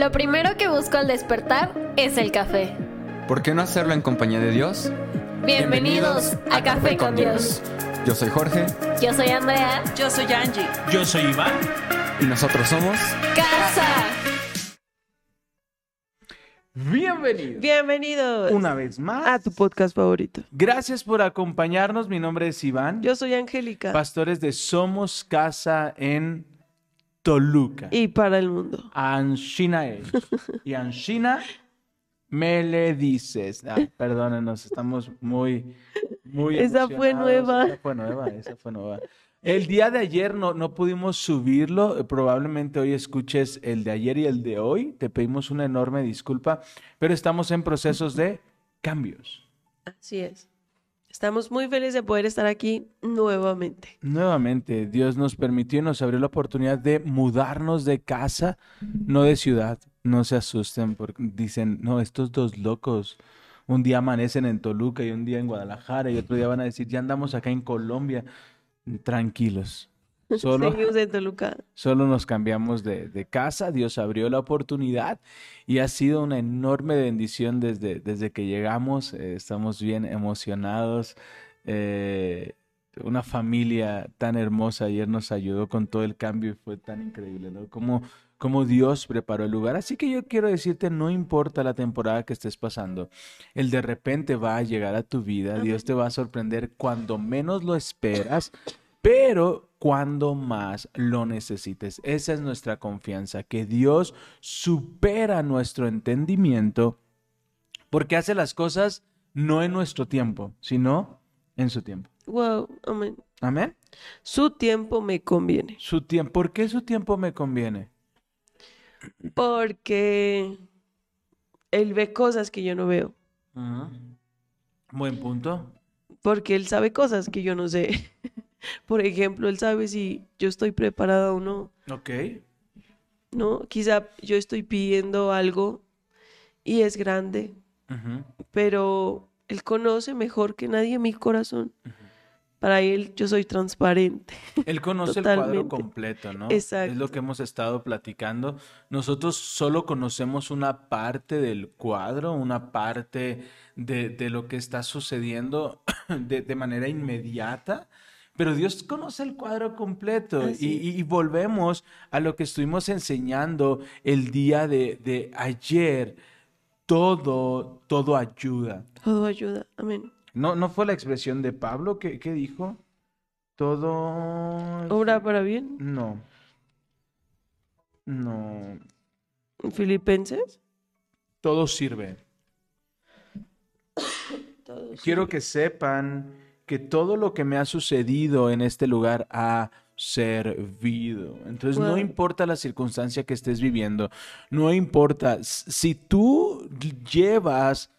Lo primero que busco al despertar es el café. ¿Por qué no hacerlo en compañía de Dios? Bienvenidos, a, Café con Dios. Yo soy Jorge Yo soy Andrea. Yo soy Angie. Yo soy Iván. y nosotros somos... Casa. Bienvenido. Bienvenidos Una vez más. a tu podcast favorito. Gracias por acompañarnos. Mi nombre es Iván. Yo soy Angélica. Pastores de Somos Casa en Toluca. Y para el mundo. Anshina es. Y Anshina me le dices. Ah, perdónenos, estamos muy, muy. Esa fue nueva. Esa fue nueva, esa fue nueva. El día de ayer no, no pudimos subirlo. Probablemente hoy escuches el de ayer y el de hoy. Te pedimos una enorme disculpa, pero estamos en procesos de cambios. Así es. Estamos muy felices de poder estar aquí nuevamente. Nuevamente, Dios nos permitió y nos abrió la oportunidad de mudarnos de casa, no de ciudad. No se asusten porque dicen, no, estos dos locos, un día amanecen en Toluca y un día en Guadalajara y otro día van a decir, ya andamos acá en Colombia. Tranquilos. Solo, Seguimos en Toluca. solo nos cambiamos de, de casa, Dios abrió la oportunidad y ha sido una enorme bendición desde, desde que llegamos. eh, estamos bien emocionados. eh, una familia tan hermosa ayer nos ayudó con todo el cambio y fue tan increíble, ¿no? Como, como Dios preparó el lugar. Así que yo quiero decirte, no importa la temporada que estés pasando, el de repente va a llegar a tu vida, Dios te va a sorprender cuando menos lo esperas, pero cuando más lo necesites. Esa es nuestra confianza, que Dios supera nuestro entendimiento porque hace las cosas no en nuestro tiempo, sino en su tiempo. Wow, amén. Amén. Su tiempo me conviene. Su tiempo, ¿por qué su tiempo me conviene? Porque él ve cosas que yo no veo. Buen punto. Porque él sabe cosas que yo no sé. Por ejemplo, él sabe si yo estoy preparada o no. Ok. ¿no? Quizá yo estoy pidiendo algo y es grande, pero Él conoce mejor que nadie mi corazón. Para Él yo soy transparente. Él conoce el cuadro completo, ¿no? Exacto. Es lo que hemos estado platicando. Nosotros solo conocemos una parte del cuadro, una parte de, de lo que está sucediendo de, de manera inmediata, pero Dios conoce el cuadro completo. Y, volvemos a lo que estuvimos enseñando el día de, de ayer. Todo, todo ayuda. Todo ayuda. Amén. ¿No, no fue la expresión de Pablo que, que dijo? Todo... Obra para bien. No. No. Filipenses. Todo sirve. Todo Quiero sirve. que sepan que todo lo que me ha sucedido en este lugar ha servido. Entonces, no importa la circunstancia que estés viviendo, no importa. Si tú llevas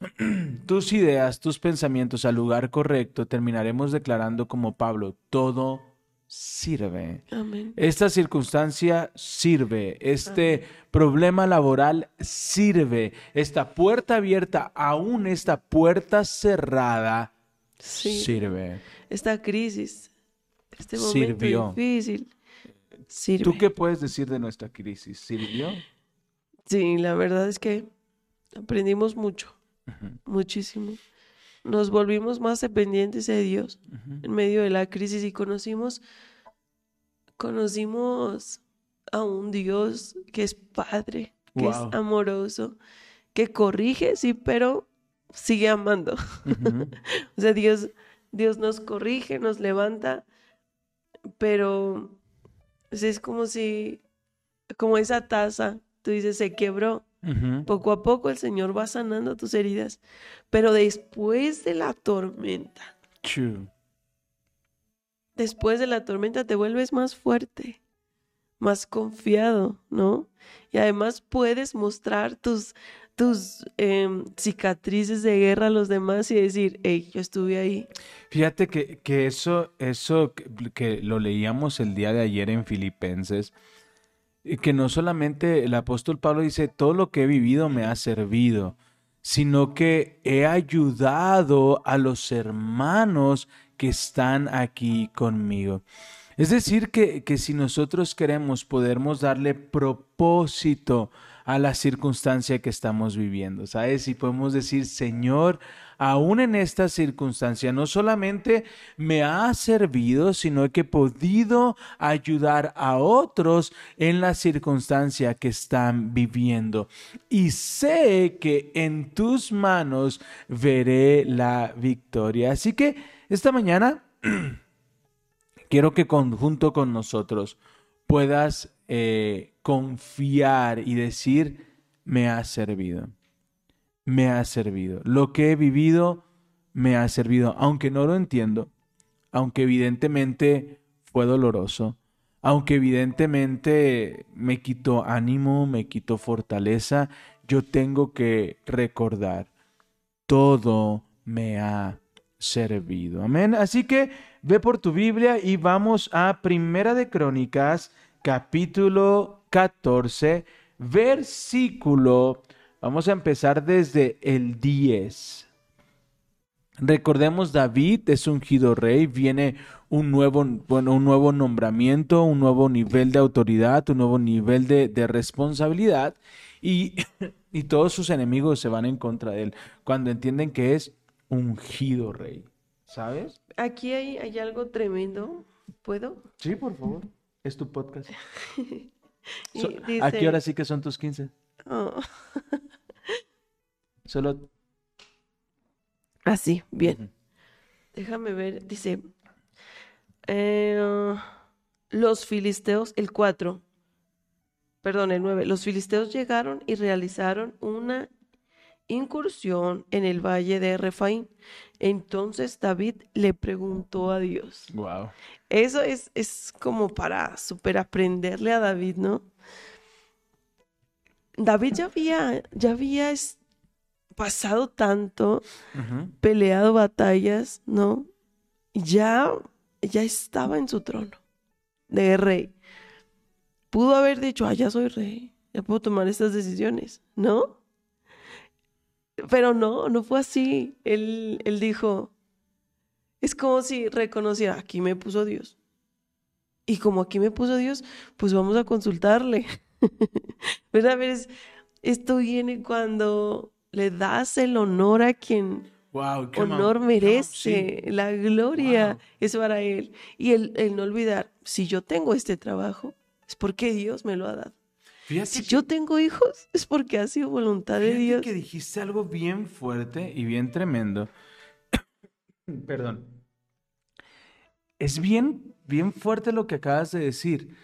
tus ideas, tus pensamientos al lugar correcto, terminaremos declarando como Pablo, todo sirve. Amén. Esta circunstancia sirve, este problema laboral sirve, esta puerta abierta, aún esta puerta cerrada, Sí. sirve. Esta crisis, este momento Sirvió. difícil, sirve. ¿Tú qué puedes decir de nuestra crisis? ¿Sirvió? Sí, la verdad es que aprendimos mucho, muchísimo. Nos volvimos más dependientes de Dios en medio de la crisis y conocimos, conocimos a un Dios que es padre, que Wow. es amoroso, que corrige, sí, pero sigue amando. O sea, Dios, Dios nos corrige, nos levanta, pero es como si, como esa taza, tú dices, se quebró. Poco a poco el Señor va sanando tus heridas, pero después de la tormenta, después de la tormenta te vuelves más fuerte, más confiado, ¿no? Y además puedes mostrar tus, tus em, cicatrices de guerra a los demás y decir, hey, yo estuve ahí. Fíjate que, que eso, eso que, lo leíamos el día de ayer en Filipenses, y que no solamente el apóstol Pablo dice, todo lo que he vivido me ha servido, sino que he ayudado a los hermanos que están aquí conmigo. Es decir, que, que si nosotros queremos, podemos darle propósito la circunstancia que estamos viviendo, ¿sabes? Y podemos decir, Señor, aún en esta circunstancia, no solamente me ha servido, sino que he podido ayudar a otros en la circunstancia que están viviendo. Y sé que en tus manos veré la victoria. Así que esta mañana quiero que junto con nosotros puedas eh, confiar y decir, me ha servido me ha servido. Lo que he vivido me ha servido, aunque no lo entiendo, aunque evidentemente fue doloroso, aunque evidentemente me quitó ánimo, me quitó fortaleza, yo tengo que recordar, todo me ha servido. Amén. Así que ve por tu Biblia y vamos a Primera de Crónicas, capítulo 14, versículo Vamos a empezar desde el 10. Recordemos, David es ungido rey, viene un nuevo, bueno, un nuevo nombramiento, un nuevo nivel de autoridad, un nuevo nivel de, responsabilidad y, y todos sus enemigos se van en contra de él cuando entienden que es ungido rey. ¿Sabes? Aquí hay, hay algo tremendo. ¿Puedo? Sí, por favor. Es tu podcast. ¿A qué hora sí que son tus 15? Oh. Solo. Así, bien. Déjame ver, dice. Eh, los filisteos, el 4, perdón, el 9. Los filisteos llegaron y realizaron una incursión en el valle de Refaín. Entonces David le preguntó a Dios. Wow. Eso es, es como para super aprenderle a David, ¿no? David ya había, ya había pasado tanto, peleado batallas, ¿no? Ya, ya estaba en su trono de rey. Pudo haber dicho, ah, ya soy rey, ya puedo tomar estas decisiones, ¿no? Pero no, no fue así. Él, él dijo, es como si reconociera, aquí me puso Dios. Y como aquí me puso Dios, pues vamos a consultarle. ¿Verdad? esto viene cuando le das el honor a quien honor merece, la gloria es para Él. Y el, no olvidar, si yo tengo este trabajo, es porque Dios me lo ha dado. Si yo tengo hijos, es porque ha sido voluntad de Dios. que dijiste algo bien fuerte y bien tremendo. Perdón. Es bien, bien fuerte lo que acabas de decir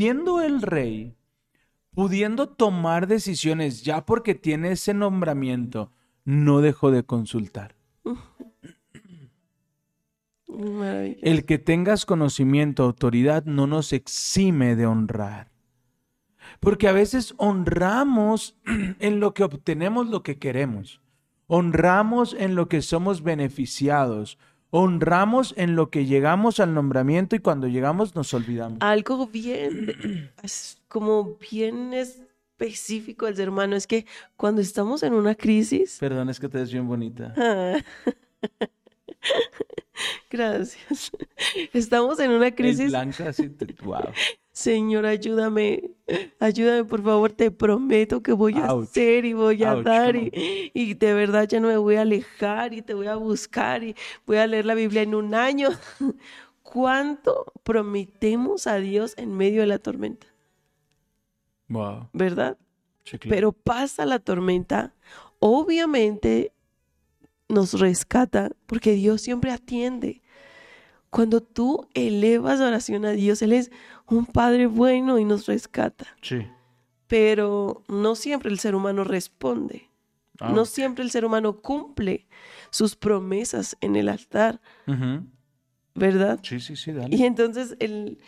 siendo el rey, pudiendo tomar decisiones ya porque tiene ese nombramiento, no dejó de consultar. El que tengas conocimiento, autoridad, no nos exime de honrar. Porque a veces honramos en lo que obtenemos lo que queremos. Honramos en lo que somos beneficiados honramos en lo que llegamos al nombramiento y cuando llegamos nos olvidamos. Algo bien, como bien específico el ser humano es que cuando estamos en una crisis... Perdón, es que te ves bien bonita. Gracias. Estamos en una crisis... blanca, así, wow. Señor, ayúdame, ayúdame, por favor, te prometo que voy a hacer y voy a dar y, de verdad ya no me voy a alejar y te voy a buscar y voy a leer la Biblia en un año. ¿Cuánto prometemos a Dios en medio de la tormenta? Wow. ¿Verdad? Pero pasa la tormenta, obviamente nos rescata porque Dios siempre atiende. Cuando tú elevas oración a Dios, Él es un Padre bueno y nos rescata. Sí. Pero no siempre el ser humano responde. Ah. No siempre el ser humano cumple sus promesas en el altar. ¿Verdad? Sí, sí, sí, dale. Y entonces él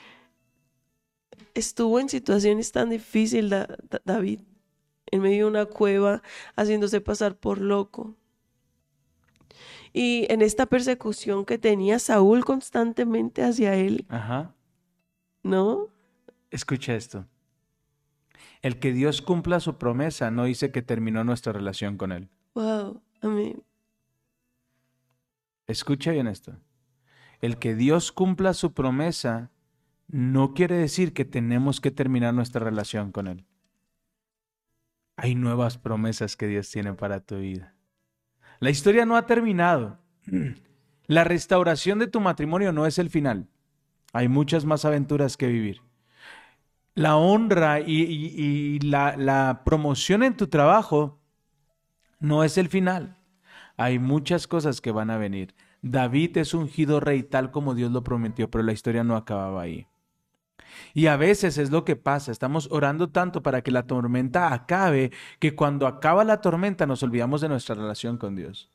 estuvo en situaciones tan difíciles, David, en medio de una cueva, haciéndose pasar por loco, y en esta persecución que tenía Saúl constantemente hacia él. Ajá. ¿No? Escucha esto. El que Dios cumpla su promesa no dice que terminó nuestra relación con Él. Wow, amén. Escucha bien esto. el que Dios cumpla su promesa no quiere decir que tenemos que terminar nuestra relación con Él. Hay nuevas promesas que Dios tiene para tu vida. La historia no ha terminado. La restauración de tu matrimonio no es el final. Hay muchas más aventuras que vivir. La honra y, la promoción en tu trabajo no es el final. Hay muchas cosas que van a venir. David es ungido rey tal como Dios lo prometió, pero la historia no acababa ahí. Y a veces es lo que pasa, estamos orando tanto para que la tormenta acabe, que cuando acaba la tormenta nos olvidamos de nuestra relación con Dios.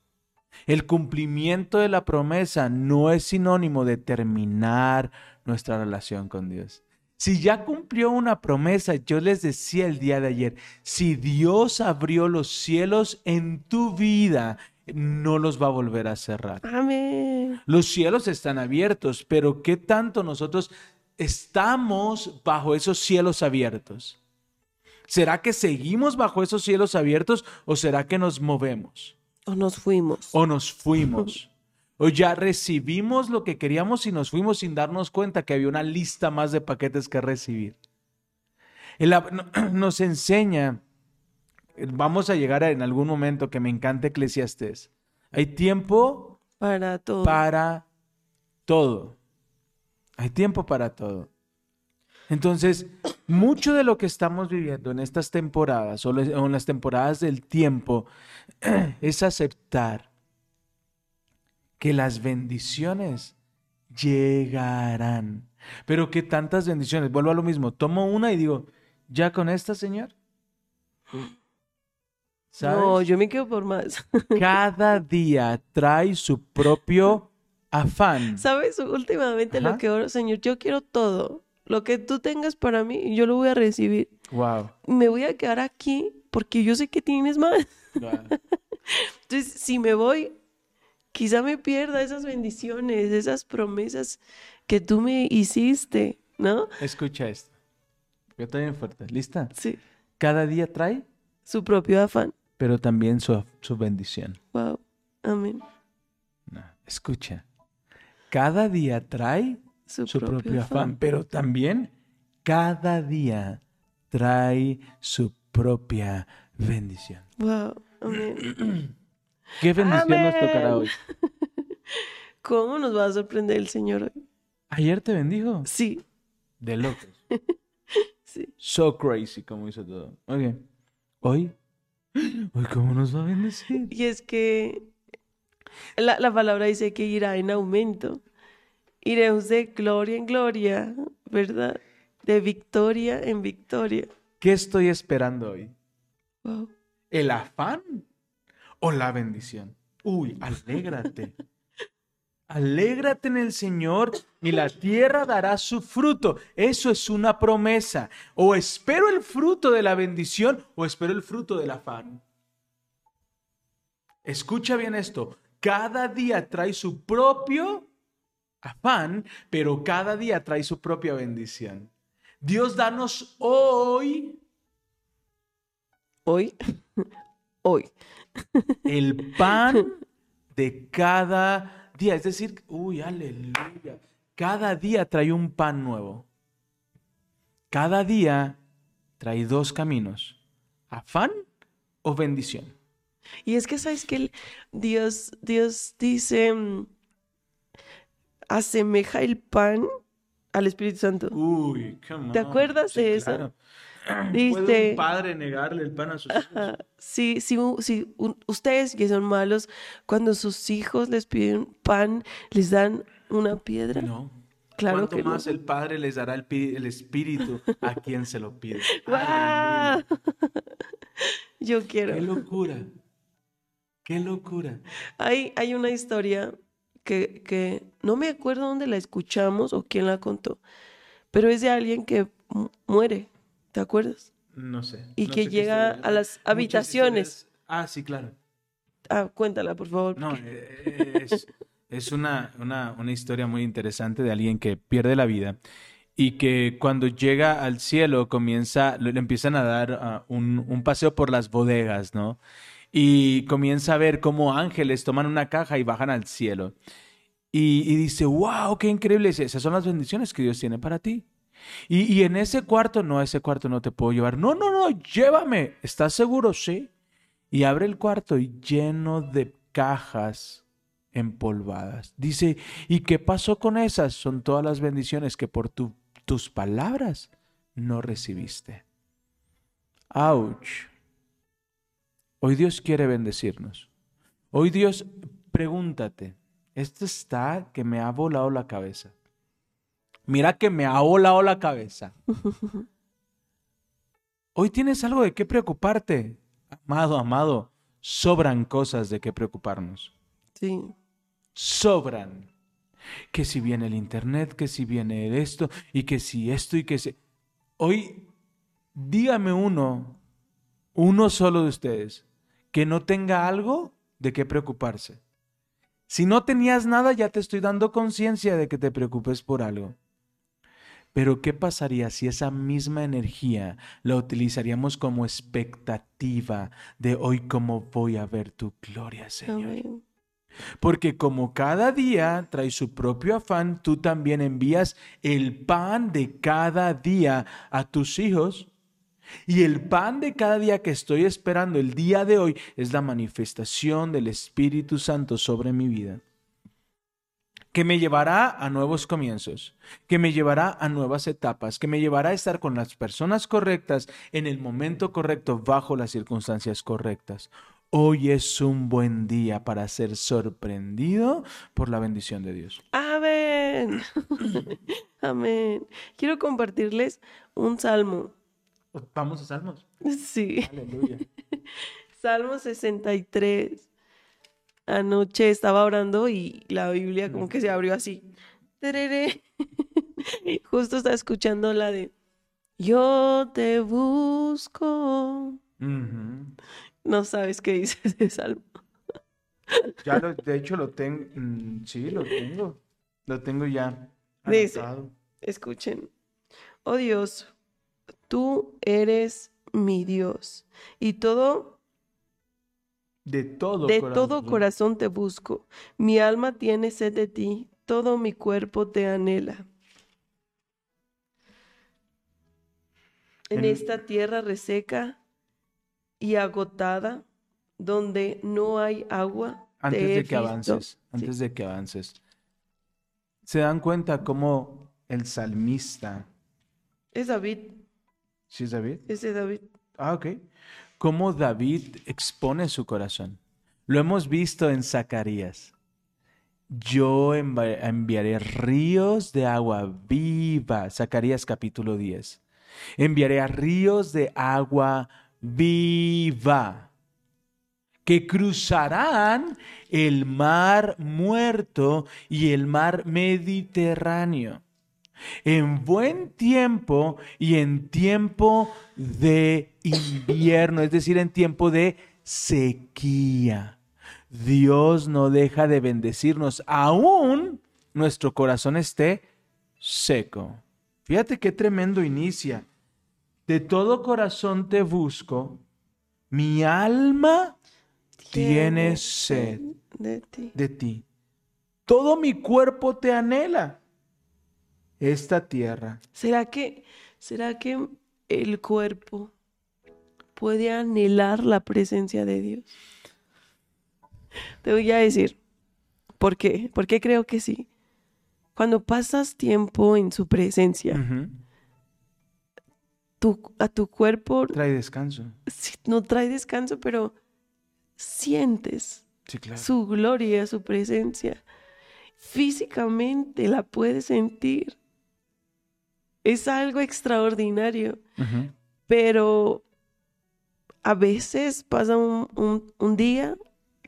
El cumplimiento de la promesa no es sinónimo de terminar nuestra relación con Dios. Si ya cumplió una promesa, yo les decía el día de ayer, si Dios abrió los cielos en tu vida, no los va a volver a cerrar. Amén. Los cielos están abiertos, pero ¿qué tanto nosotros estamos bajo esos cielos abiertos? ¿Será que seguimos bajo esos cielos abiertos o será que nos movemos O nos fuimos. o nos fuimos? O ya recibimos lo que queríamos y nos fuimos sin darnos cuenta que había una lista más de paquetes que recibir. El nos enseña, vamos a llegar a- en algún momento que me encanta Eclesiastés. Hay tiempo Para todo. para todo. Hay tiempo para todo. Entonces, mucho de lo que estamos viviendo en estas temporadas o en las temporadas del tiempo es aceptar que las bendiciones llegarán. Pero que tantas bendiciones, vuelvo a lo mismo, tomo una y digo, ¿ya con esta, Señor? ¿Sabes? No, yo me quedo por más. Cada día trae su propio afán. ¿Sabes? Últimamente Ajá. lo que oro, Señor, yo quiero todo. Lo que tú tengas para mí, yo lo voy a recibir. Wow. Me voy a quedar aquí porque yo sé que tienes más. Entonces, si me voy, quizá me pierda esas bendiciones, esas promesas que tú me hiciste, ¿no? Escucha esto. Yo también fuerte. ¿Lista? Sí. Cada día trae, Su propio afán. pero también su, su bendición. Wow. Amén. No, Escucha. Cada día trae Su, su propio afán, pero también cada día trae su propia bendición. Wow. Amén. ¿Qué bendición nos tocará hoy? ¿Cómo nos va a sorprender el Señor hoy? Ayer te bendijo. Sí, De locos. sí. So crazy, como hizo todo. Ok. Hoy. Hoy, ¿cómo nos va a bendecir? Y es que la, la palabra dice que irá en aumento. Iremos de gloria en gloria, ¿verdad? De victoria en victoria. ¿Qué estoy esperando hoy? Wow. ¿El afán o la bendición? Uy, alégrate. Alégrate en el Señor y la tierra dará su fruto. Eso es una promesa. O espero el fruto de la bendición o espero el fruto del afán. Escucha bien esto. Cada día trae su propio afán, pero cada día trae su propia bendición. Dios danos hoy Hoy, hoy. el pan de cada día. Es decir, uy, aleluya. Cada día trae un pan nuevo. Cada día trae dos caminos. Afán o bendición. Y es que sabes que Dios, Dios dice, mm, asemeja el pan al Espíritu Santo. Uy, come ¿Te on. acuerdas Sí, de eso? claro. ¿Puede Dice- un padre negarle el pan a sus hijos? U- si un- ustedes que son malos, cuando sus hijos les piden pan, les dan una piedra. No. Claro ¿Cuánto que no. más el Padre les dará el, Espíritu a quien se lo pide? Aleluya. Yo quiero. ¡Qué locura! ¡Qué locura! Hay, hay una historia que, que no me acuerdo dónde la escuchamos o quién la contó, pero es de alguien que mu- muere, ¿te acuerdas? No sé. Y no que sé llega a las habitaciones. Ah, sí, claro. Ah, cuéntala, por favor. No, eh, es, es una, una, una historia muy interesante de alguien que pierde la vida y que cuando llega al cielo comienza, le le empiezan a dar ah, un, un paseo por las bodegas, ¿no? Y comienza a ver cómo ángeles toman una caja y bajan al cielo. y, dice, wow, qué increíble. Esas son las bendiciones que Dios tiene para ti. Y, y en ese cuarto, no, ese cuarto no te puedo llevar. No, no, no, llévame. ¿Estás seguro? Sí. Y abre el cuarto y lleno de cajas empolvadas. Dice, ¿y qué pasó con esas? Son todas las bendiciones que por tu- tus palabras no recibiste. Ouch. Hoy Dios quiere bendecirnos. Hoy Dios, pregúntate, esto está que me ha volado la cabeza. Mira que me ha volado la cabeza. Hoy tienes algo de qué preocuparte. Amado, amado, sobran cosas de qué preocuparnos. Sí. Sobran. Que si viene el internet, que si viene esto, y que si esto, y que si... Hoy, dígame uno, uno solo de ustedes, que no tenga algo de qué preocuparse. Si no tenías nada, ya te estoy dando conciencia de que te preocupes por algo. Pero ¿qué pasaría si esa misma energía la utilizaríamos como expectativa de hoy cómo voy a ver tu gloria, Señor? Amén. Porque como cada día trae su propio afán, tú también envías el pan de cada día a tus hijos. Y el pan de cada día que estoy esperando el día de hoy es la manifestación del Espíritu Santo sobre mi vida. Que me llevará a nuevos comienzos, que me llevará a nuevas etapas, que me llevará a estar con las personas correctas en el momento correcto, bajo las circunstancias correctas. Hoy es un buen día para ser sorprendido por la bendición de Dios. Amén. Amén. Quiero compartirles un salmo. Vamos a Salmos. Sí. Aleluya. Salmo 63. Anoche estaba orando y la Biblia como que se abrió así. Tereré. Justo estaba escuchando la de Yo te busco. No sabes qué dice ese salmo. Ya lo, de hecho lo tengo, mm, sí, lo tengo, lo tengo ya Dice. Escuchen. Oh Dios, tú eres mi Dios y todo De todo de corazón. todo corazón te busco. Mi alma tiene sed de ti, todo mi cuerpo te anhela. En En- esta tierra reseca y agotada, donde no hay agua, te Antes de que visto. avances, antes de que avances. ¿Se dan cuenta cómo el salmista, Es David, ¿sí es David? ese David. Ah, ok. Cómo David expone su corazón. Lo hemos visto en Zacarías. Yo envi- enviaré ríos de agua viva. Zacarías capítulo 10. Enviaré a ríos de agua viva que cruzarán el mar muerto y el mar Mediterráneo en buen tiempo y en tiempo de invierno, es decir, en tiempo de sequía. Dios no deja de bendecirnos, aún nuestro corazón esté seco. Fíjate qué tremendo inicia. De todo corazón te busco, mi alma tiene sed de ti. de ti. Todo mi cuerpo te anhela. Esta tierra. ¿Será que, será que el cuerpo puede anhelar la presencia de Dios? Te voy a decir, ¿por qué? ¿Por qué creo que sí? Cuando pasas tiempo en su presencia, tu- a tu cuerpo Trae descanso. sí, no trae descanso, pero sientes Sí, claro. su gloria, su presencia. Físicamente la puedes sentir. Es algo extraordinario. Pero a veces pasa un, un- un día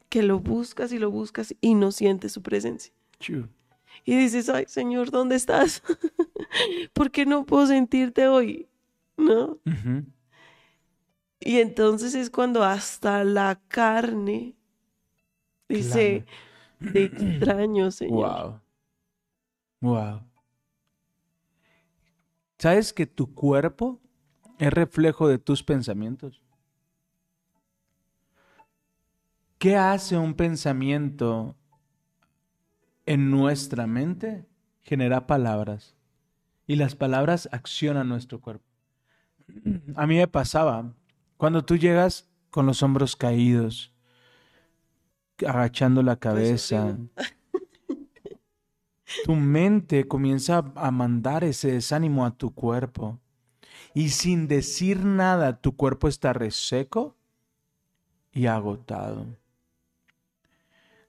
que lo buscas y lo buscas y no sientes su presencia. Chu. Y dices, ay Señor, ¿dónde estás? ¿Por qué no puedo sentirte hoy? ¿No? Y entonces es cuando hasta la carne dice, te extraño, Señor. Wow. Wow. ¿Sabes que tu cuerpo es reflejo de tus pensamientos? ¿Qué hace un pensamiento en nuestra mente genera palabras y las palabras accionan nuestro cuerpo. A mí me pasaba, cuando tú llegas con los hombros caídos, agachando la cabeza, horrible. tu mente comienza a mandar ese desánimo a tu cuerpo. Y sin decir nada, tu cuerpo está reseco y agotado.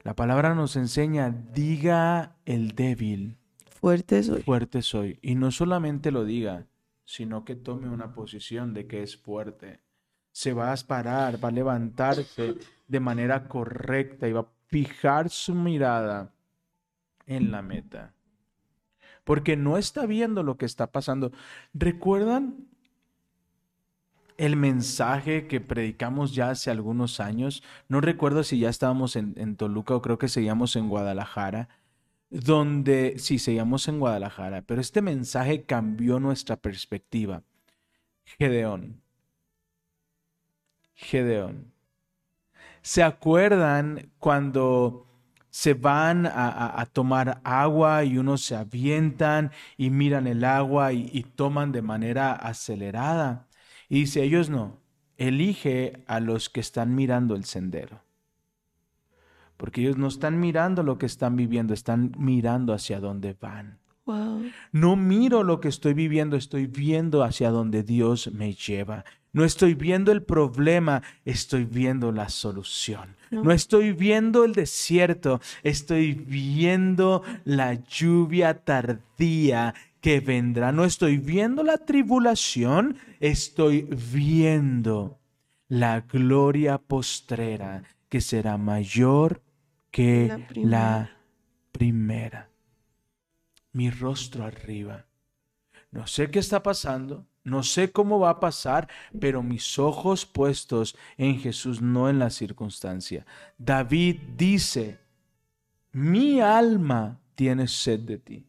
La palabra nos enseña, diga el débil, Fuerte soy. fuerte soy. Y no solamente lo diga, sino que tome una posición de que es fuerte. Se va a parar, va a levantarse de manera correcta y va a fijar su mirada en la meta. Porque no está viendo lo que está pasando. ¿Recuerdan el mensaje que predicamos ya hace algunos años? No recuerdo si ya estábamos en, en Toluca o creo que seguíamos en Guadalajara donde sí seguíamos en Guadalajara, pero este mensaje cambió nuestra perspectiva. Gedeón. Gedeón. ¿Se acuerdan cuando se van a, a- a tomar agua y unos se avientan y miran el agua y, y toman de manera acelerada? Y dice, ellos no, elige a los que están mirando el sendero. Porque ellos no están mirando lo que están viviendo, están mirando hacia dónde van. Wow. No miro lo que estoy viviendo, estoy viendo hacia donde Dios me lleva. No estoy viendo el problema, estoy viendo la solución. No. No estoy viendo el desierto, estoy viendo la lluvia tardía que vendrá. No estoy viendo la tribulación, estoy viendo la gloria postrera que será mayor que La primera mi rostro arriba. No sé qué está pasando, no sé cómo va a pasar, pero mis ojos puestos en Jesús, no en la circunstancia. David dice, mi alma tiene sed de ti,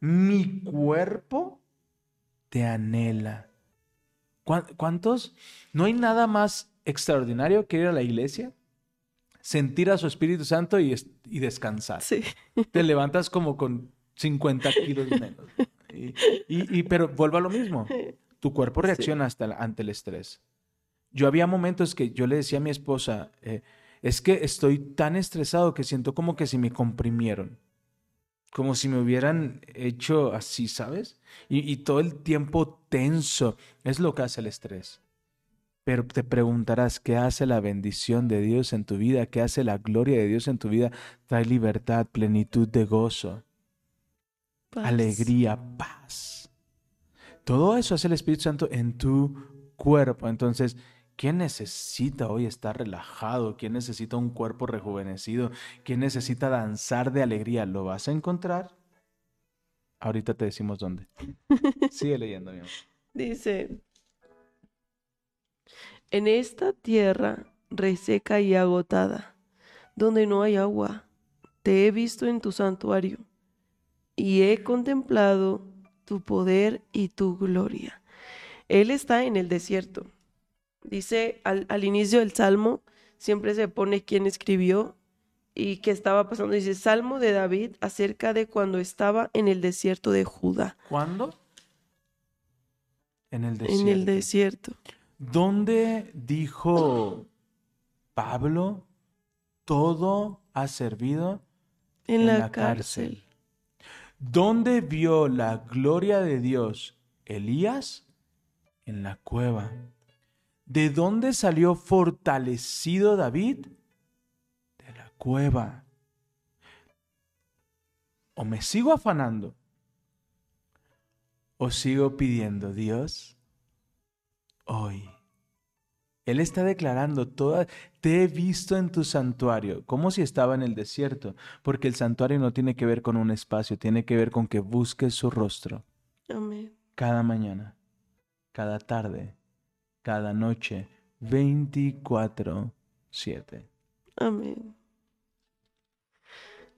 mi cuerpo te anhela. ¿Cuán- ¿Cuántos? ¿No hay nada más extraordinario que ir a la iglesia? Sentir a su Espíritu Santo y, es- y descansar Sí. te levantas como con 50 kilos menos. Y, y- y- pero vuelvo a lo mismo. Tu cuerpo reacciona hasta el- ante el estrés. Yo había momentos que yo le decía a mi esposa, eh, es que estoy tan estresado que siento como que si me comprimieron. Como si me hubieran hecho así, ¿sabes? Y, y todo el tiempo tenso. Es lo que hace el estrés. Pero te preguntarás, ¿qué hace la bendición de Dios en tu vida? ¿Qué hace la gloria de Dios en tu vida? Trae libertad, plenitud de gozo, Paz. alegría, paz. Todo eso hace el Espíritu Santo en tu cuerpo. Entonces, ¿quién necesita hoy estar relajado? ¿Quién necesita un cuerpo rejuvenecido? ¿Quién necesita danzar de alegría? ¿Lo vas a encontrar? Ahorita te decimos dónde. Sigue leyendo, mi amor. Dice, en esta tierra reseca y agotada, donde no hay agua, te he visto en tu santuario y he contemplado tu poder y tu gloria. Él está en el desierto. Dice al, al inicio del salmo, siempre se pone quién escribió y qué estaba pasando. Dice, Salmo de David acerca de cuando estaba en el desierto de Judá. ¿Cuándo? En el desierto. En el desierto. ¿Dónde dijo Pablo, todo ha servido? En, la, cárcel. ¿Dónde vio la gloria de Dios Elías? En la cueva. ¿De dónde salió fortalecido David? De la cueva. O me sigo afanando, o sigo pidiendo, Dios, hoy. Él está declarando toda, te he visto en tu santuario, como si estaba en el desierto, porque el santuario no tiene que ver con un espacio, tiene que ver con que busques su rostro Amén. cada mañana, cada tarde, cada noche, 24/7. Amén.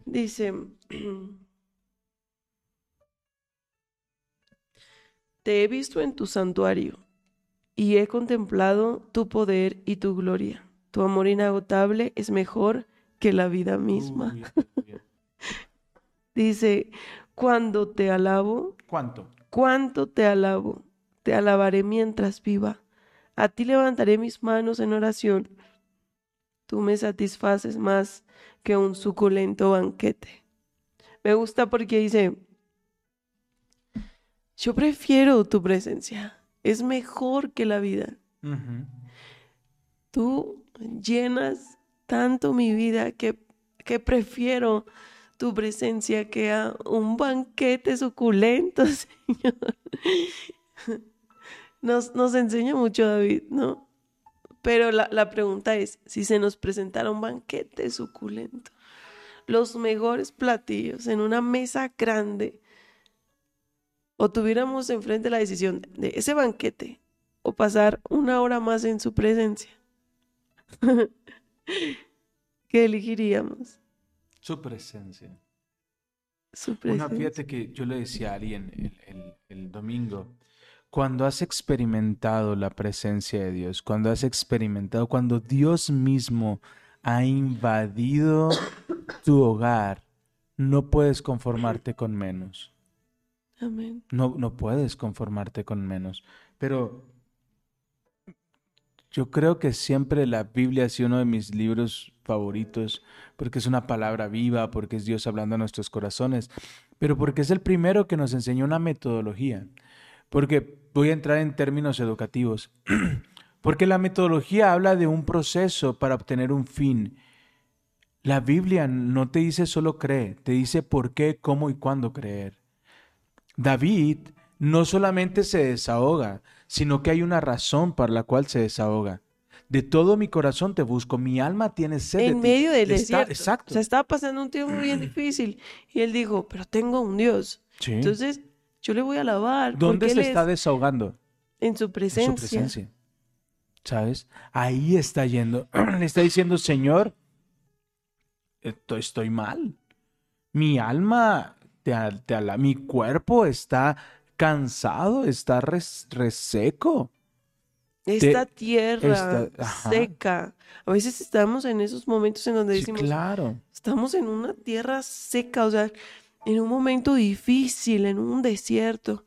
Dice, te he visto en tu santuario y he contemplado tu poder y tu gloria. Tu amor inagotable es mejor que la vida misma. Dice, cuando te alabo, ¿Cuánto? cuánto te alabo, te alabaré mientras viva. A ti levantaré mis manos en oración. Tú me satisfaces más que un suculento banquete. Me gusta porque dice, yo prefiero tu presencia, es mejor que la vida. Tú llenas tanto mi vida que, que prefiero tu presencia que a un banquete suculento, Señor. Nos, nos enseña mucho David, ¿no? Pero la, la pregunta es, si se nos presentara un banquete suculento, los mejores platillos en una mesa grande, o tuviéramos enfrente la decisión de ese banquete o pasar una hora más en su presencia, ¿qué elegiríamos? Su presencia. Su Una, presencia. fíjate que yo le decía a alguien el, el- el domingo, cuando has experimentado la presencia de Dios, cuando has experimentado, cuando Dios mismo ha invadido tu hogar, no puedes conformarte con menos. No, no puedes conformarte con menos. Pero yo creo que siempre la Biblia ha sido uno de mis libros favoritos, porque es una palabra viva, porque es Dios hablando a nuestros corazones, pero porque es el primero que nos enseñó una metodología. Porque voy a entrar en términos educativos. Porque la metodología habla de un proceso para obtener un fin. La Biblia no te dice solo cree, te dice por qué, cómo y cuándo creer. David no solamente se desahoga, sino que hay una razón para la cual se desahoga. De todo mi corazón te busco, mi alma tiene sed de En ti. medio del Está- desierto. Exacto. O sea, estaba pasando un tiempo bien difícil. Y él dijo, pero tengo un Dios. Sí. Entonces, yo le voy a alabar. ¿Dónde se está es desahogando? en su En presencia. su presencia. ¿Sabes? Ahí está yendo. Le está diciendo, Señor, esto- estoy mal. Mi alma, te, al- te ala- mi cuerpo está cansado, está res- reseco. Esta tierra esta- seca. A veces estamos en esos momentos en donde Sí, decimos, claro. estamos en una tierra seca, o sea, en un momento difícil, en un desierto.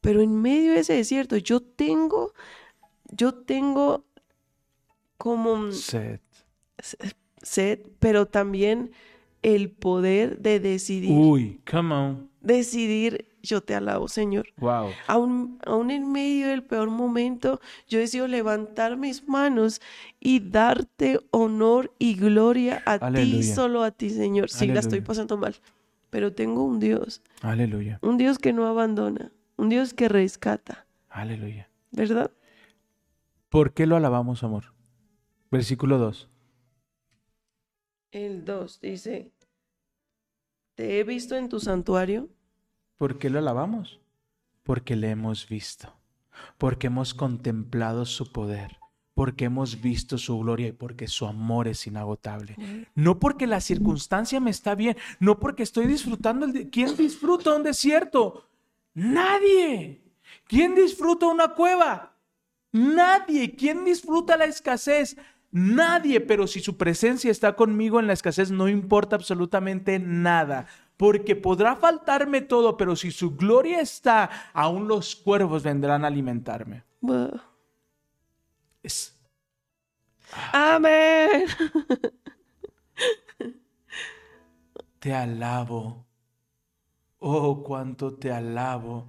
Pero en medio de ese desierto, yo tengo, yo tengo como Sed. sed, pero también el poder de decidir. Uy, come on. Decidir, yo te alabo, Señor. Wow. Aún, aún en medio del peor momento, yo decido levantar mis manos y darte honor y gloria a ti, solo a ti, Señor. Sí, la estoy pasando mal, pero tengo un Dios, Aleluya. un Dios que no abandona, un Dios que rescata, Aleluya. ¿verdad? ¿Por qué lo alabamos, amor? Versículo 2. El 2 dice, te he visto en tu santuario. ¿Por qué lo alabamos? Porque le hemos visto, porque hemos contemplado su poder, porque hemos visto su gloria y porque su amor es inagotable. No porque la circunstancia me está bien, no porque estoy disfrutando el... de- ¿Quién disfruta un desierto? Nadie. ¿Quién disfruta una cueva? Nadie. ¿Quién disfruta la escasez? Nadie. Pero si su presencia está conmigo en la escasez, no importa absolutamente nada. Porque podrá faltarme todo, pero si su gloria está, aún los cuervos vendrán a alimentarme. Wow. Es- Amén. te alabo. Oh, cuánto te alabo,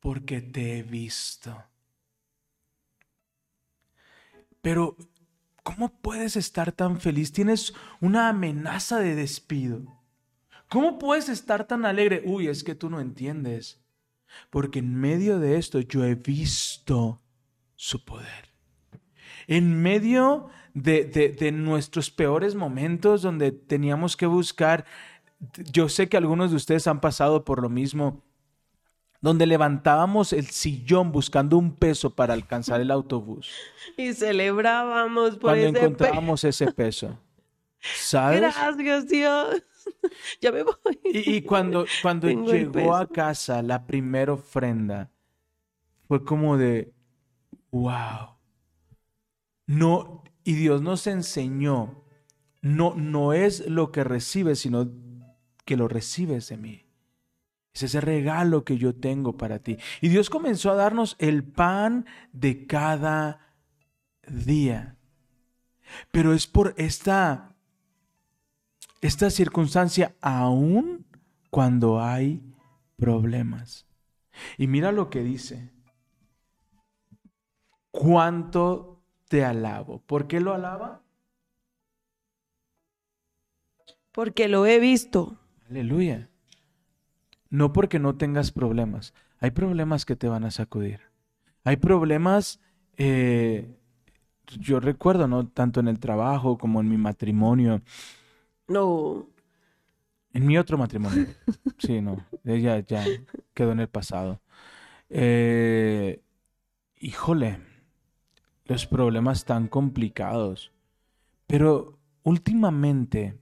porque te he visto. Pero, ¿cómo puedes estar tan feliz? Tienes una amenaza de despido. ¿Cómo puedes estar tan alegre? Uy, es que tú no entiendes. Porque en medio de esto yo he visto su poder. En medio de, de- de nuestros peores momentos donde teníamos que buscar, yo sé que algunos de ustedes han pasado por lo mismo, donde levantábamos el sillón buscando un peso para alcanzar el autobús, Y celebrábamos por cuando ese pe- encontrábamos ese peso. ¿Sabes? Gracias, Dios. ya me voy. Y, y cuando, cuando Tengo llegó a casa la primera ofrenda, fue como de, wow. No, y Dios nos enseñó, no, no es lo que recibes, sino que lo recibes de mí. Es ese regalo que yo tengo para ti. Y Dios comenzó a darnos el pan de cada día. Pero es por esta, esta circunstancia aún cuando hay problemas. Y mira lo que dice. ¿Cuánto te alabo? ¿Por qué lo alaba? Porque lo he visto. Aleluya. No porque no tengas problemas. Hay problemas que te van a sacudir. Hay problemas, eh, yo recuerdo, ¿no? Tanto en el trabajo como en mi matrimonio. No. En mi otro matrimonio. Sí, no. Ella ya quedó en el pasado. Eh, híjole, los problemas tan complicados. Pero últimamente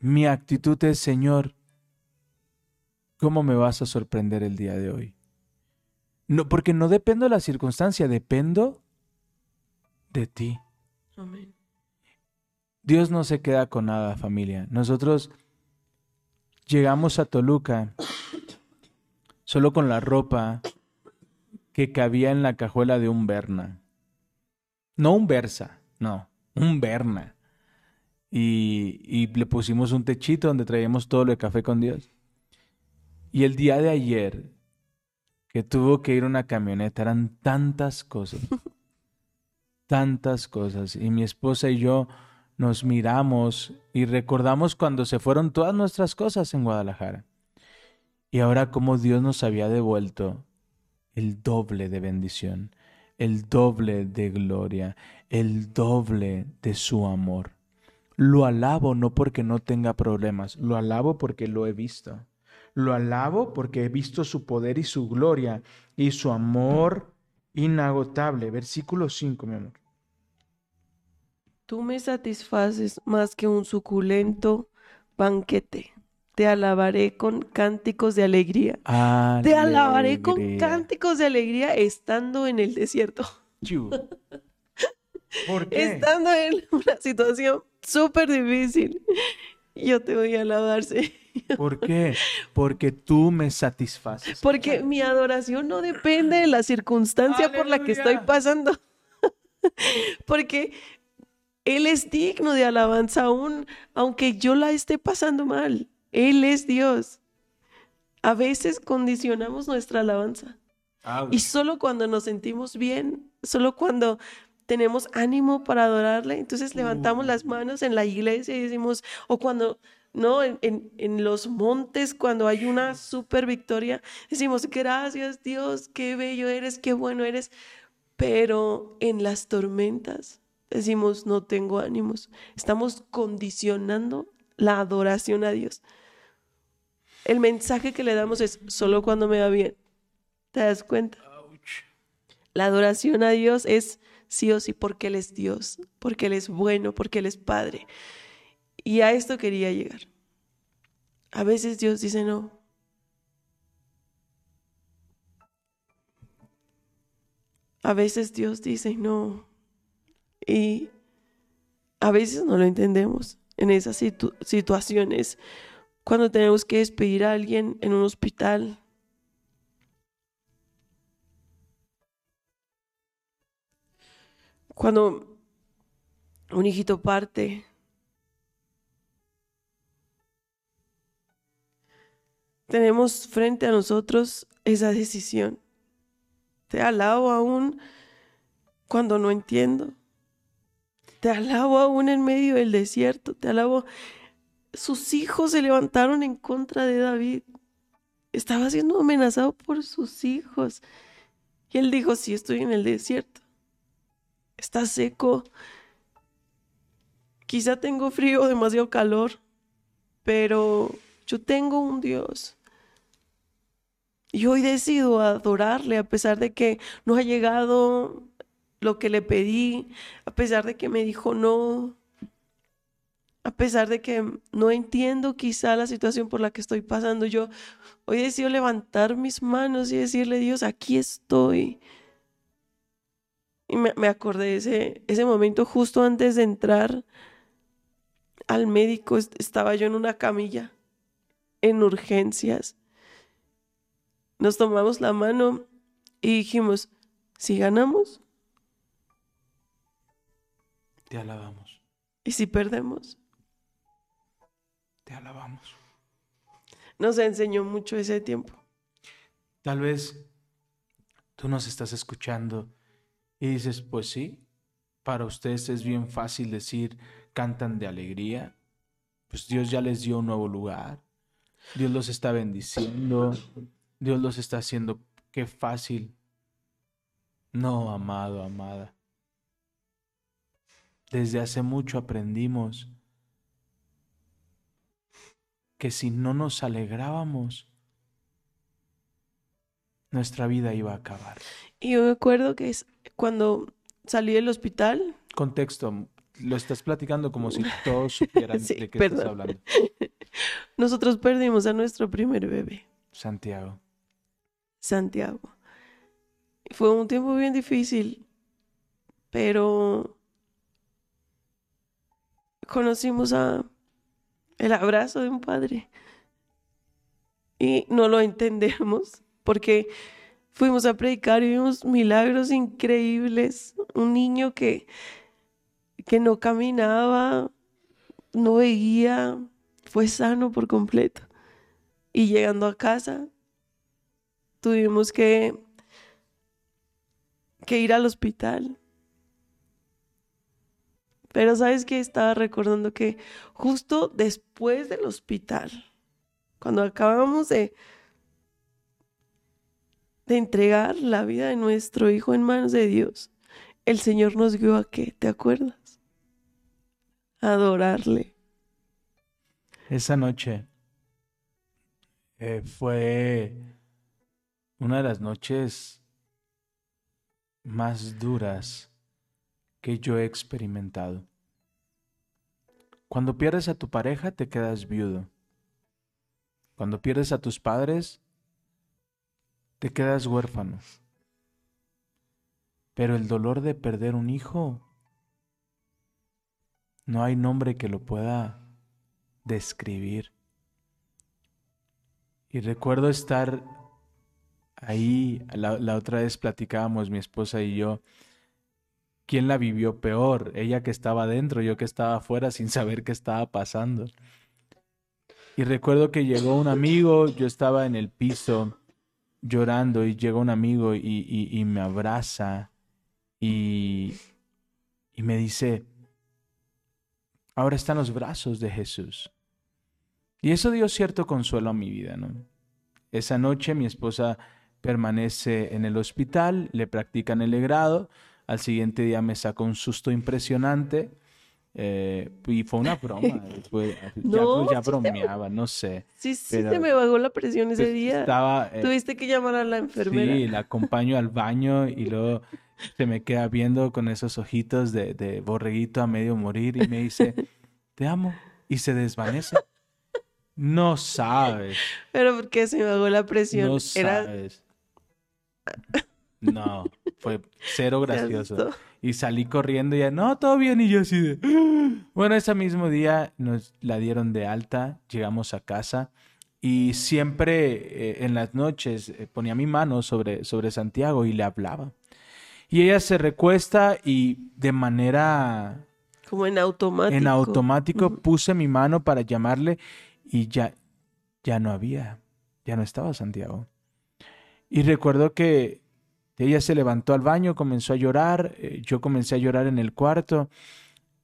mi actitud es, Señor, ¿cómo me vas a sorprender el día de hoy? No, porque no dependo de la circunstancia, dependo de ti. Amén. Dios no se queda con nada, familia. Nosotros llegamos a Toluca solo con la ropa que cabía en la cajuela de un Berna. No un Versa, no, un Berna. Y, y le pusimos un techito donde traíamos todo lo de café con Dios. Y el día de ayer, que tuvo que ir una camioneta, eran tantas cosas, tantas cosas. Y mi esposa y yo nos miramos y recordamos cuando se fueron todas nuestras cosas en Guadalajara. Y ahora como Dios nos había devuelto el doble de bendición, el doble de gloria, el doble de su amor. Lo alabo no porque no tenga problemas, lo alabo porque lo he visto. Lo alabo porque he visto su poder y su gloria y su amor inagotable. Versículo 5, mi amor. Tú me satisfaces más que un suculento banquete. Te alabaré con cánticos de alegría. Te alabaré con cánticos de alegría estando en el desierto. ¿Por qué? Estando en una situación súper difícil. Yo te voy a alabar, Señor. ¿Por qué? Porque tú me satisfaces. Porque mi adoración no depende de la circunstancia por la que estoy pasando. Porque Él es digno de alabanza aún, aunque yo la esté pasando mal. Él es Dios. A veces condicionamos nuestra alabanza. Y solo cuando nos sentimos bien, solo cuando tenemos ánimo para adorarle, entonces levantamos las manos en la iglesia y decimos, o cuando, no, en, en- en los montes, cuando hay una super victoria, decimos, gracias Dios, qué bello eres, qué bueno eres. Pero en las tormentas decimos, no tengo ánimos. Estamos condicionando la adoración a Dios. El mensaje que le damos es, solo cuando me va bien. ¿Te das cuenta? La adoración a Dios es sí o sí porque Él es Dios, porque Él es bueno, porque Él es Padre. Y a esto quería llegar. A veces Dios dice no. A veces Dios dice no. Y a veces no lo entendemos en esas situ- situaciones. Cuando tenemos que despedir a alguien en un hospital, cuando un hijito parte, tenemos frente a nosotros esa decisión. Te alabo aún cuando no entiendo. Te alabo aún en medio del desierto. Te alabo. Sus hijos se levantaron en contra de David. Estaba siendo amenazado por sus hijos. Y él dijo, sí, estoy en el desierto está seco. Quizá tengo frío demasiado calor, pero yo tengo un Dios. Y hoy decido adorarle a pesar de que no ha llegado lo que le pedí, a pesar de que me dijo no, a pesar de que no entiendo quizá la situación por la que estoy pasando. Yo hoy decido levantar mis manos y decirle, Dios, aquí estoy. Y me, acordé de ese, ese momento justo antes de entrar al médico, est- estaba yo en una camilla, en urgencias. Nos tomamos la mano y dijimos, si ganamos Te alabamos, y si perdemos. te alabamos. Nos enseñó mucho ese tiempo. Tal vez tú nos estás escuchando y dices, pues sí, para ustedes es bien fácil decir, cantan de alegría, pues Dios ya les dio un nuevo lugar, Dios los está bendiciendo, Dios los está haciendo, qué fácil. No, amado, amada. Desde hace mucho aprendimos que si no nos alegrábamos, nuestra vida iba a acabar. Y yo me acuerdo que es cuando salí del hospital, Contexto, lo estás platicando como si todos supieran Sí, de qué estás hablando. nosotros perdimos a nuestro primer bebé, Santiago. Santiago. Fue un tiempo bien difícil, pero conocimos a el abrazo de un padre y no lo entendemos porque fuimos a predicar y vimos milagros increíbles. Un niño que, que no caminaba, no veía, fue sano por completo. Y llegando a casa, tuvimos que, que ir al hospital. Pero sabes que estaba recordando que justo después del hospital, cuando acabamos de, de entregar la vida de nuestro hijo en manos de Dios, el Señor nos guió a qué, ¿te acuerdas? Adorarle. Esa noche eh, fue una de las noches más duras que yo he experimentado. Cuando pierdes a tu pareja te quedas viudo. Cuando pierdes a tus padres te quedas huérfano. Pero el dolor de perder un hijo no hay nombre que lo pueda describir. Y recuerdo estar ahí, la, la otra vez platicábamos mi esposa y yo, ¿quién la vivió peor? Ella que estaba adentro, yo que estaba afuera sin saber qué estaba pasando. Y recuerdo que llegó un amigo, yo estaba en el piso llorando y llegó un amigo y, y- y me abraza y, y me dice, ahora están los brazos de Jesús. Y eso dio cierto consuelo a mi vida, ¿no? Esa noche mi esposa permanece en el hospital, le practican el legrado, al siguiente día me sacó un susto impresionante eh, y fue una broma. ya No, ya sí te- bromeaba, no sé. Sí, sí, Pero- te me bajó la presión ese Pues, día. Estaba, eh, Tuviste que llamar a la enfermera. Sí, la acompaño al baño y luego se me queda viendo con esos ojitos de, de borreguito a medio morir y me dice, te amo, y se desvanece. No sabes, Pero porque se me bajó la presión. no Era sabes. No, fue cero gracioso. Y salí corriendo y ya, no, todo bien. Y yo así de... Bueno, ese mismo día nos la dieron de alta, llegamos a casa y siempre eh, en las noches eh, ponía mi mano sobre, sobre Santiago y le hablaba. Y ella se recuesta y de manera Como en automático. en automático puse mi mano para llamarle y ya, ya no había, ya no estaba Santiago. Y recuerdo que ella se levantó al baño, comenzó a llorar, eh, yo comencé a llorar en el cuarto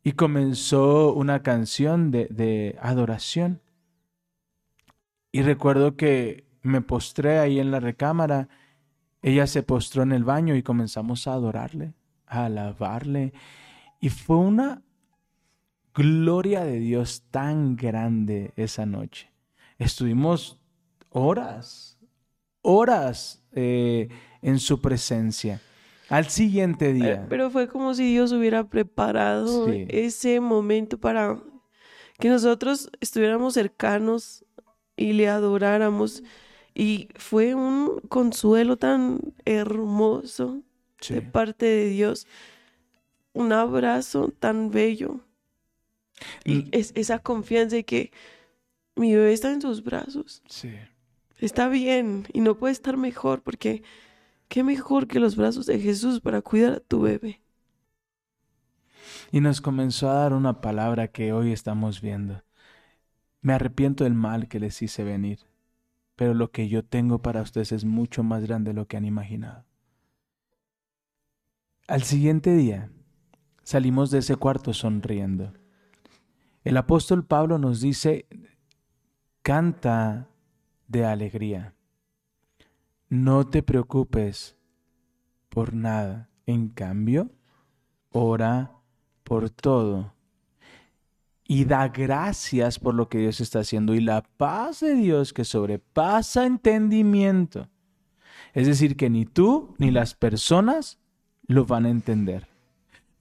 y comenzó una canción de, de adoración. Y recuerdo que me postré ahí en la recámara, ella se postró en el baño y comenzamos a adorarle, a alabarle. Y fue una gloria de Dios tan grande esa noche. Estuvimos horas, horas eh, en su presencia. Al siguiente Eh, día, Pero fue como si Dios hubiera preparado Sí. ese momento para que nosotros estuviéramos cercanos y le adoráramos. Y fue un consuelo tan hermoso sí. de parte de Dios. Un abrazo tan bello. Y es esa confianza de que mi bebé está en tus brazos. Sí. Está bien y no puede estar mejor porque qué mejor que los brazos de Jesús para cuidar a tu bebé. Y nos comenzó a dar una palabra que hoy estamos viendo. Me arrepiento del mal que les hice venir, pero lo que yo tengo para ustedes es mucho más grande de lo que han imaginado. Al siguiente día salimos de ese cuarto sonriendo. El apóstol Pablo nos dice, canta de alegría. No te preocupes por nada. En cambio, ora por todo. Y da gracias por lo que Dios está haciendo. Y la paz de Dios que sobrepasa entendimiento. Es decir, que ni tú ni las personas lo van a entender.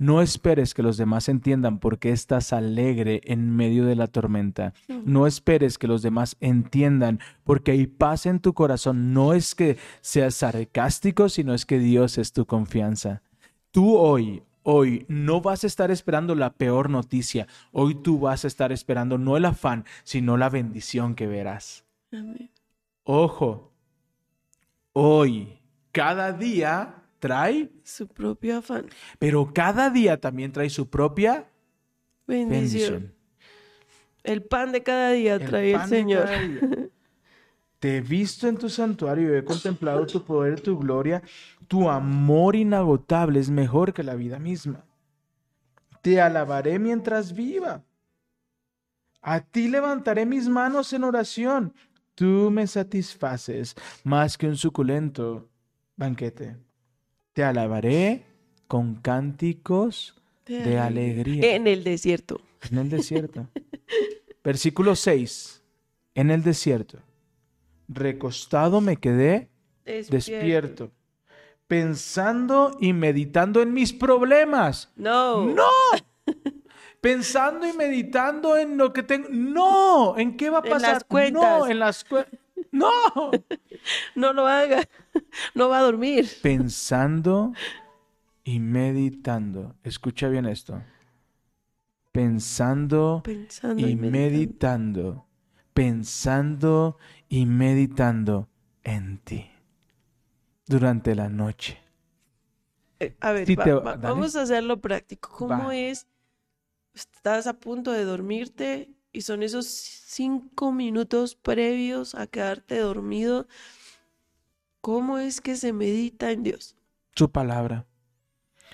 No esperes que los demás entiendan por qué estás alegre en medio de la tormenta. No esperes que los demás entiendan porque hay paz en tu corazón. No es que seas sarcástico, sino es que Dios es tu confianza. Tú hoy, hoy no vas a estar esperando la peor noticia. Hoy tú vas a estar esperando no el afán, sino la bendición que verás. Amén. Ojo, hoy, cada día trae, Su propio afán. pero cada día también trae su propia Bendición. bendición. El pan de cada día El trae el de Señor. cada día. Te he visto en tu santuario y he contemplado tu poder, tu gloria. Tu amor inagotable es mejor que la vida misma. Te alabaré mientras viva. A ti levantaré mis manos en oración. Tú me satisfaces más que un suculento banquete. Te alabaré con cánticos de alegría En el desierto. en el desierto. Versículo 6. En el desierto. Recostado me quedé despierto, pensando y meditando en mis problemas. No. ¡No! Pensando y meditando en lo que tengo. ¡No! ¿En qué va a En pasar? las cuentas. No, en las cuentas. ¡No! No lo haga. No va a dormir. Pensando y meditando. Escucha bien esto. Pensando Pensando y y meditando. meditando, pensando y meditando en ti durante la noche. Eh, A ver, Sí, va- te- va- dale. vamos a hacerlo práctico. ¿Cómo Va. es? Estás a punto de dormirte y son esos cinco minutos previos a quedarte dormido. ¿Cómo es que se medita en Dios? Su palabra.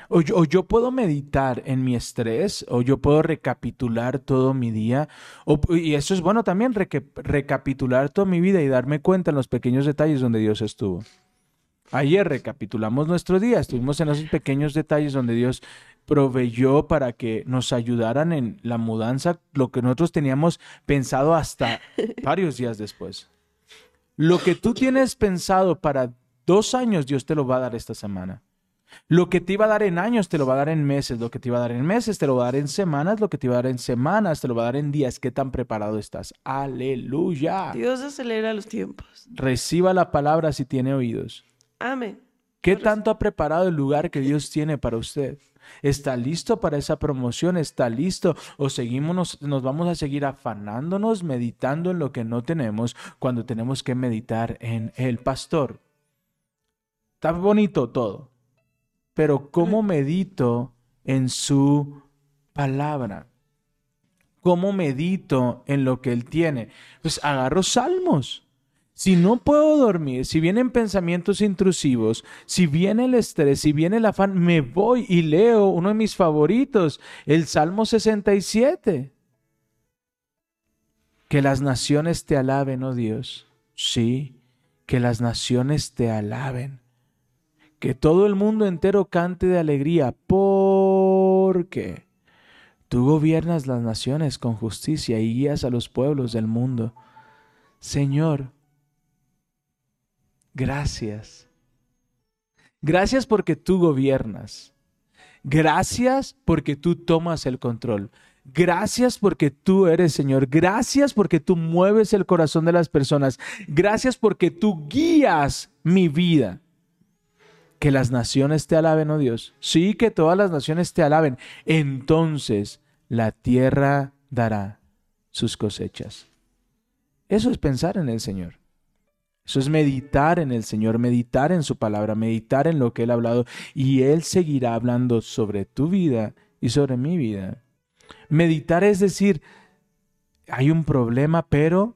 O yo, puedo meditar en mi estrés, o yo puedo recapitular todo mi día, y eso es bueno también, recapitular toda mi vida y darme cuenta en los pequeños detalles donde Dios estuvo. Ayer recapitulamos nuestro día, estuvimos en esos pequeños detalles donde Dios proveyó para que nos ayudaran en la mudanza, lo que nosotros teníamos pensado hasta varios días después. Lo que tú tienes pensado para dos años, Dios te lo va a dar esta semana. Lo que te iba a dar en años, te lo va a dar en meses. Lo que te iba a dar en meses, te lo va a dar en semanas. Lo que te iba a dar en semanas, te lo va a dar en días. ¿Qué tan preparado estás? Aleluya. Dios acelera los tiempos. Reciba la palabra si tiene oídos. Amén. ¿Qué tanto ha preparado el lugar que Dios tiene para usted? ¿Está listo para esa promoción? ¿Está listo? ¿O seguimos, nos, nos vamos a seguir afanándonos, meditando en lo que no tenemos cuando tenemos que meditar en el pastor? Está bonito todo, pero ¿cómo medito en su palabra? ¿Cómo medito en lo que Él tiene? Pues agarro salmos. Si no puedo dormir, si vienen pensamientos intrusivos, si viene el estrés, si viene el afán, me voy y leo uno de mis favoritos, el Salmo 67. Que las naciones te alaben, oh Dios. Sí, que las naciones te alaben. Que todo el mundo entero cante de alegría, porque tú gobiernas las naciones con justicia y guías a los pueblos del mundo. Señor, gracias. Gracias porque tú gobiernas. Gracias porque tú tomas el control. Gracias porque tú eres Señor. Gracias porque tú mueves el corazón de las personas. Gracias porque tú guías mi vida. Que las naciones te alaben, oh Dios. Sí, que todas las naciones te alaben. Entonces la tierra dará sus cosechas. Eso es pensar en el Señor. Eso es meditar en el Señor, meditar en su palabra, meditar en lo que Él ha hablado y Él seguirá hablando sobre tu vida y sobre mi vida. Meditar es decir, hay un problema, pero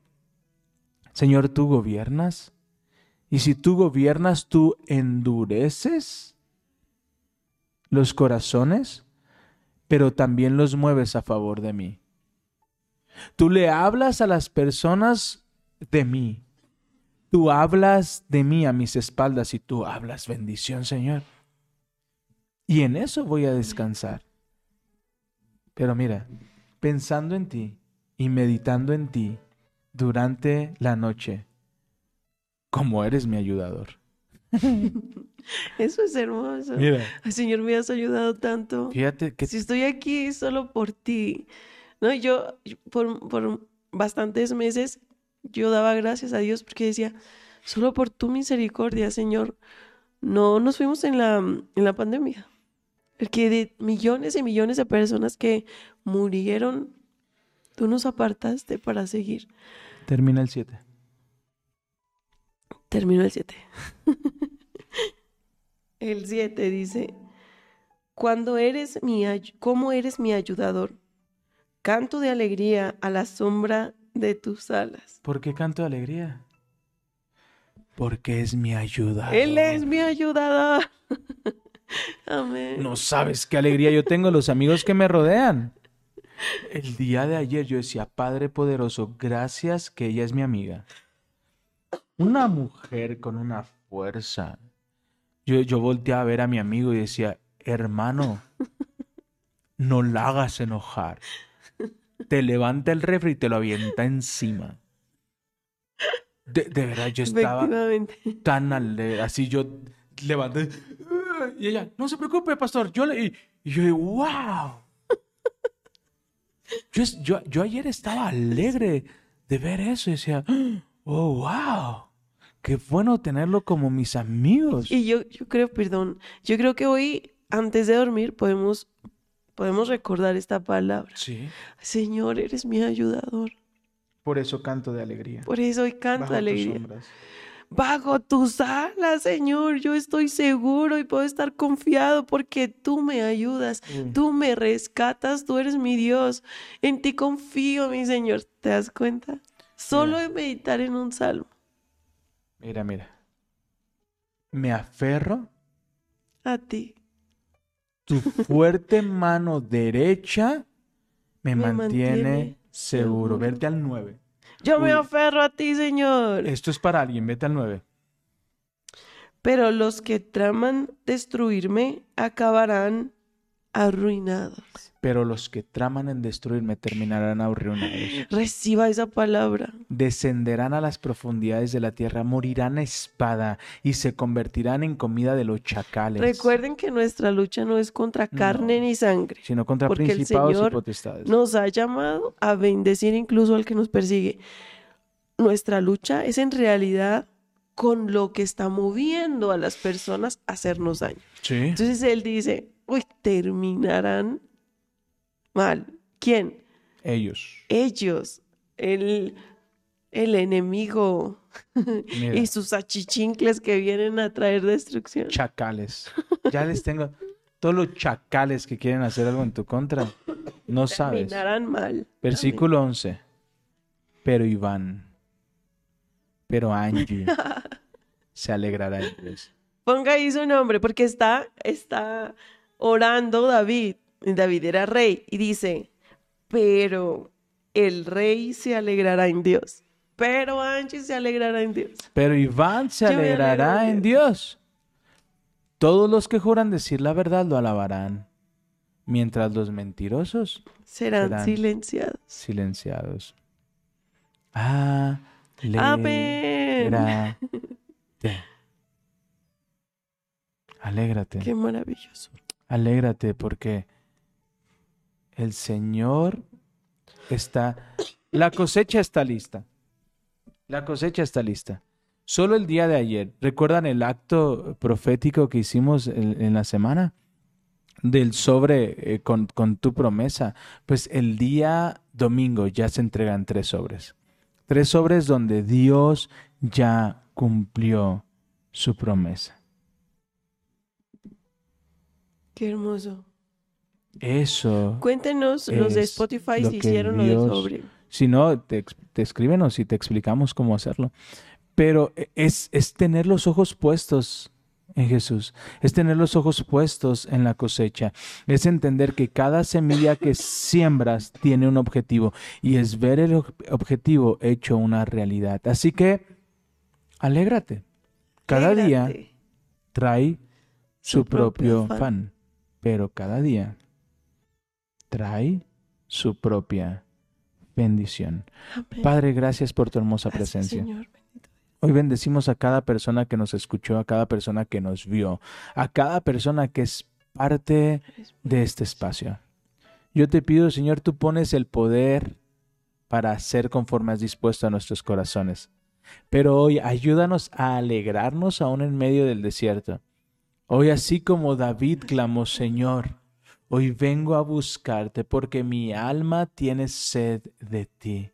Señor, tú gobiernas. Y si tú gobiernas, tú endureces los corazones, pero también los mueves a favor de mí. Tú le hablas a las personas de mí. Tú hablas de mí a mis espaldas y tú hablas bendición, Señor. Y en eso voy a descansar. Pero mira, pensando en ti y meditando en ti durante la noche, como eres mi ayudador. Eso es hermoso. Mira, Ay, Señor, me has ayudado tanto. fíjate que Si estoy aquí solo por ti. No, yo yo por, por bastantes meses yo daba gracias a Dios porque decía, solo por tu misericordia, Señor, no nos fuimos en la, en la pandemia. Porque de millones y millones de personas que murieron, tú nos apartaste para seguir. termina el 7. Terminó el 7. el 7 dice, cuando eres mi, ¿cómo eres mi ayudador? Canto de alegría a la sombra de tus alas. ¿Por qué canto de alegría? Porque es mi ayuda. Él es mi ayudador. Amén. No sabes qué alegría yo tengo los amigos que me rodean. El día de ayer yo decía, Padre poderoso, gracias que ella es mi amiga. Una mujer con una fuerza. Yo, yo volteaba a ver a mi amigo y decía, hermano, no la hagas enojar. Te levanta el refri y te lo avienta encima. De, de verdad, yo estaba tan alegre, así yo levanté y ella, no se preocupe, pastor, yo le y, y yo, wow. Yo, yo, yo ayer estaba alegre de ver eso y decía, oh, wow, qué bueno tenerlo como mis amigos. Y yo, yo creo, perdón, yo creo que hoy, antes de dormir, podemos, podemos recordar esta palabra. Sí, Señor, eres mi ayudador. por eso canto de alegría. Por eso hoy canto Bajo de tus alegría. sombras. Bajo tus alas, Señor, yo estoy seguro y puedo estar confiado porque tú me ayudas, tú me rescatas, tú eres mi Dios. En ti confío, mi Señor. ¿Te das cuenta? Solo Mira. de meditar en un salmo. Mira, mira. Me aferro A ti. Tu fuerte mano derecha me, Me mantiene, mantiene seguro. Verte al 9. Yo me aferro a ti, Señor. Esto es para alguien, vete al 9. Pero los que traman destruirme acabarán arruinados. Pero los que traman en destruirme terminarán arruinados. Reciba esa palabra. Descenderán a las profundidades de la tierra, morirán a espada y se convertirán en comida de los chacales. Recuerden que nuestra lucha no es contra carne No. ni sangre. Sino contra porque el principados y Señor potestades. Nos ha llamado a bendecir incluso al que nos persigue. Nuestra lucha es en realidad con lo que está moviendo a las personas a hacernos daño. Sí. Entonces él dice, uy, terminarán mal. ¿Quién? Ellos. Ellos, el, el enemigo Mira, y sus achichincles que vienen a traer destrucción. chacales. Ya les tengo todos los chacales que quieren hacer algo en tu contra. No sabes. Terminarán mal. Versículo 11. Pero Iván, pero Angie se alegrará en. Ponga ahí su nombre, porque está, está orando David. David era rey y dice, pero el rey se alegrará en Dios. Pero Angie se alegrará en Dios. Pero Iván se Yo alegrará en Dios. Todos los que juran decir la verdad lo alabarán, mientras los mentirosos Serán, Serán. silenciados. silenciados. Amén. Amén. Alégrate. Qué maravilloso. Alégrate porque el Señor está... La cosecha está lista. La cosecha está lista. Solo el día de ayer, ¿recuerdan el acto profético que hicimos en, la semana? del sobre eh, con, con tu promesa, pues el día domingo ya se entregan tres sobres. Tres sobres donde Dios ya cumplió su promesa. Qué hermoso. Eso. Cuéntenos los de Spotify si hicieron lo del sobre. Si no, te, te escríbenos y te explicamos cómo hacerlo. Pero e, es, es tener los ojos puestos en Jesús, es tener los ojos puestos en la cosecha, es entender que cada semilla que siembras tiene un objetivo y es ver el ob- objetivo hecho una realidad. Así que, alégrate. Cada día trae su, Su propio propio afán. afán, pero cada día trae su propia bendición. Amén. Padre, gracias por tu hermosa Gracias, presencia. Señor. Hoy bendecimos a cada persona que nos escuchó, a cada persona que nos vio, a cada persona que es parte de este espacio. Yo te pido, Señor, tú pones el poder para hacer conforme has dispuesto a nuestros corazones. Pero hoy ayúdanos a alegrarnos aún en medio del desierto. Hoy así como David clamó, Señor, hoy vengo a buscarte porque mi alma tiene sed de ti.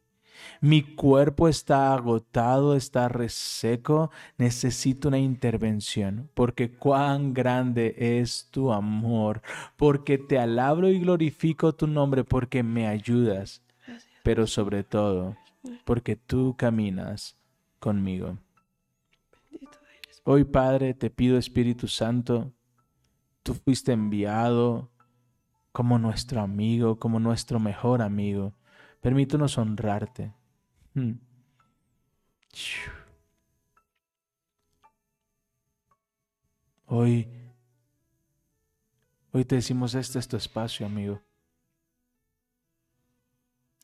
Mi cuerpo está agotado, está reseco, necesito una intervención, porque cuán grande es tu amor, porque te alabro y glorifico tu nombre, porque me ayudas, pero sobre todo, porque tú caminas conmigo. Hoy, Padre, te pido, Espíritu Santo, tú fuiste enviado como nuestro amigo, como nuestro mejor amigo. Permítanos honrarte. Mm. Hoy, hoy te decimos, este es tu espacio, amigo.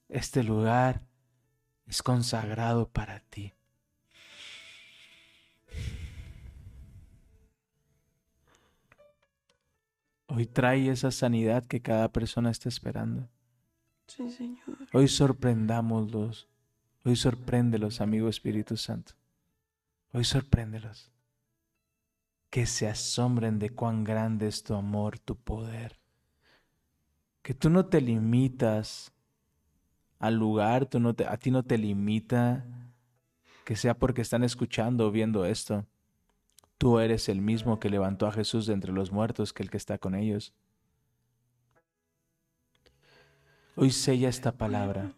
Este lugar es consagrado para ti. Hoy trae esa sanidad que cada persona está esperando. Sí, Señor. Hoy sorprendámoslos. Hoy sorpréndelos, amigo Espíritu Santo. Hoy sorpréndelos. Que se asombren de cuán grande es tu amor, tu poder. Que tú no te limitas al lugar, tú no te- a ti no te limita que sea porque están escuchando o viendo esto. Tú eres el mismo que levantó a Jesús de entre los muertos que el que está con ellos. Hoy sella esta palabra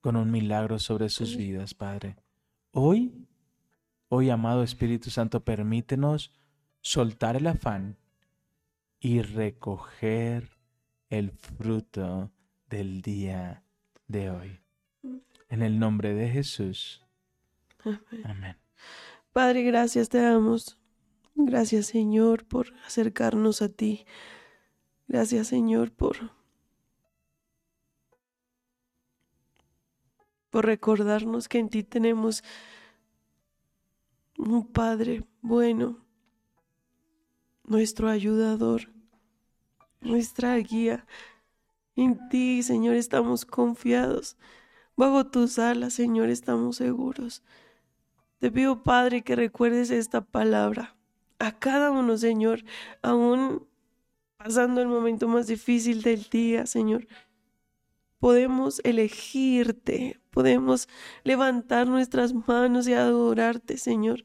con un milagro sobre sus vidas, Padre. Hoy, hoy, amado Espíritu Santo, permítenos soltar el afán y recoger el fruto del día de hoy. En el nombre de Jesús. Amén. Amén. Padre, gracias te damos. Gracias, Señor, por acercarnos a ti. Gracias, Señor, por por recordarnos que en ti tenemos un Padre bueno, nuestro ayudador, nuestra guía. En ti, Señor, estamos confiados. Bajo tus alas, Señor, estamos seguros. Te pido, Padre, que recuerdes esta palabra a cada uno, Señor, aún pasando el momento más difícil del día, Señor. Podemos elegirte, podemos levantar nuestras manos y adorarte, Señor.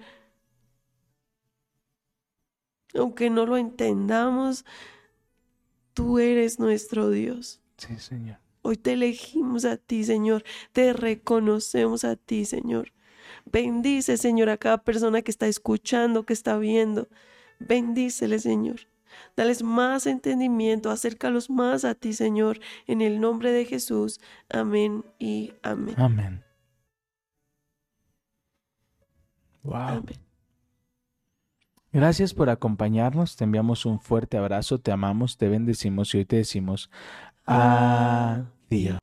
Aunque no lo entendamos, tú eres nuestro Dios. Sí, Señor. Hoy te elegimos a ti, Señor. Te reconocemos a ti, Señor. Bendice, Señor, a cada persona que está escuchando, que está viendo. Bendícele, Señor. Dales más entendimiento, acércalos más a ti, Señor, en el nombre de Jesús. Amén y amén. Amén. Wow. Amén. Gracias por acompañarnos. Te enviamos un fuerte abrazo. Te amamos, te bendecimos y hoy te decimos adiós.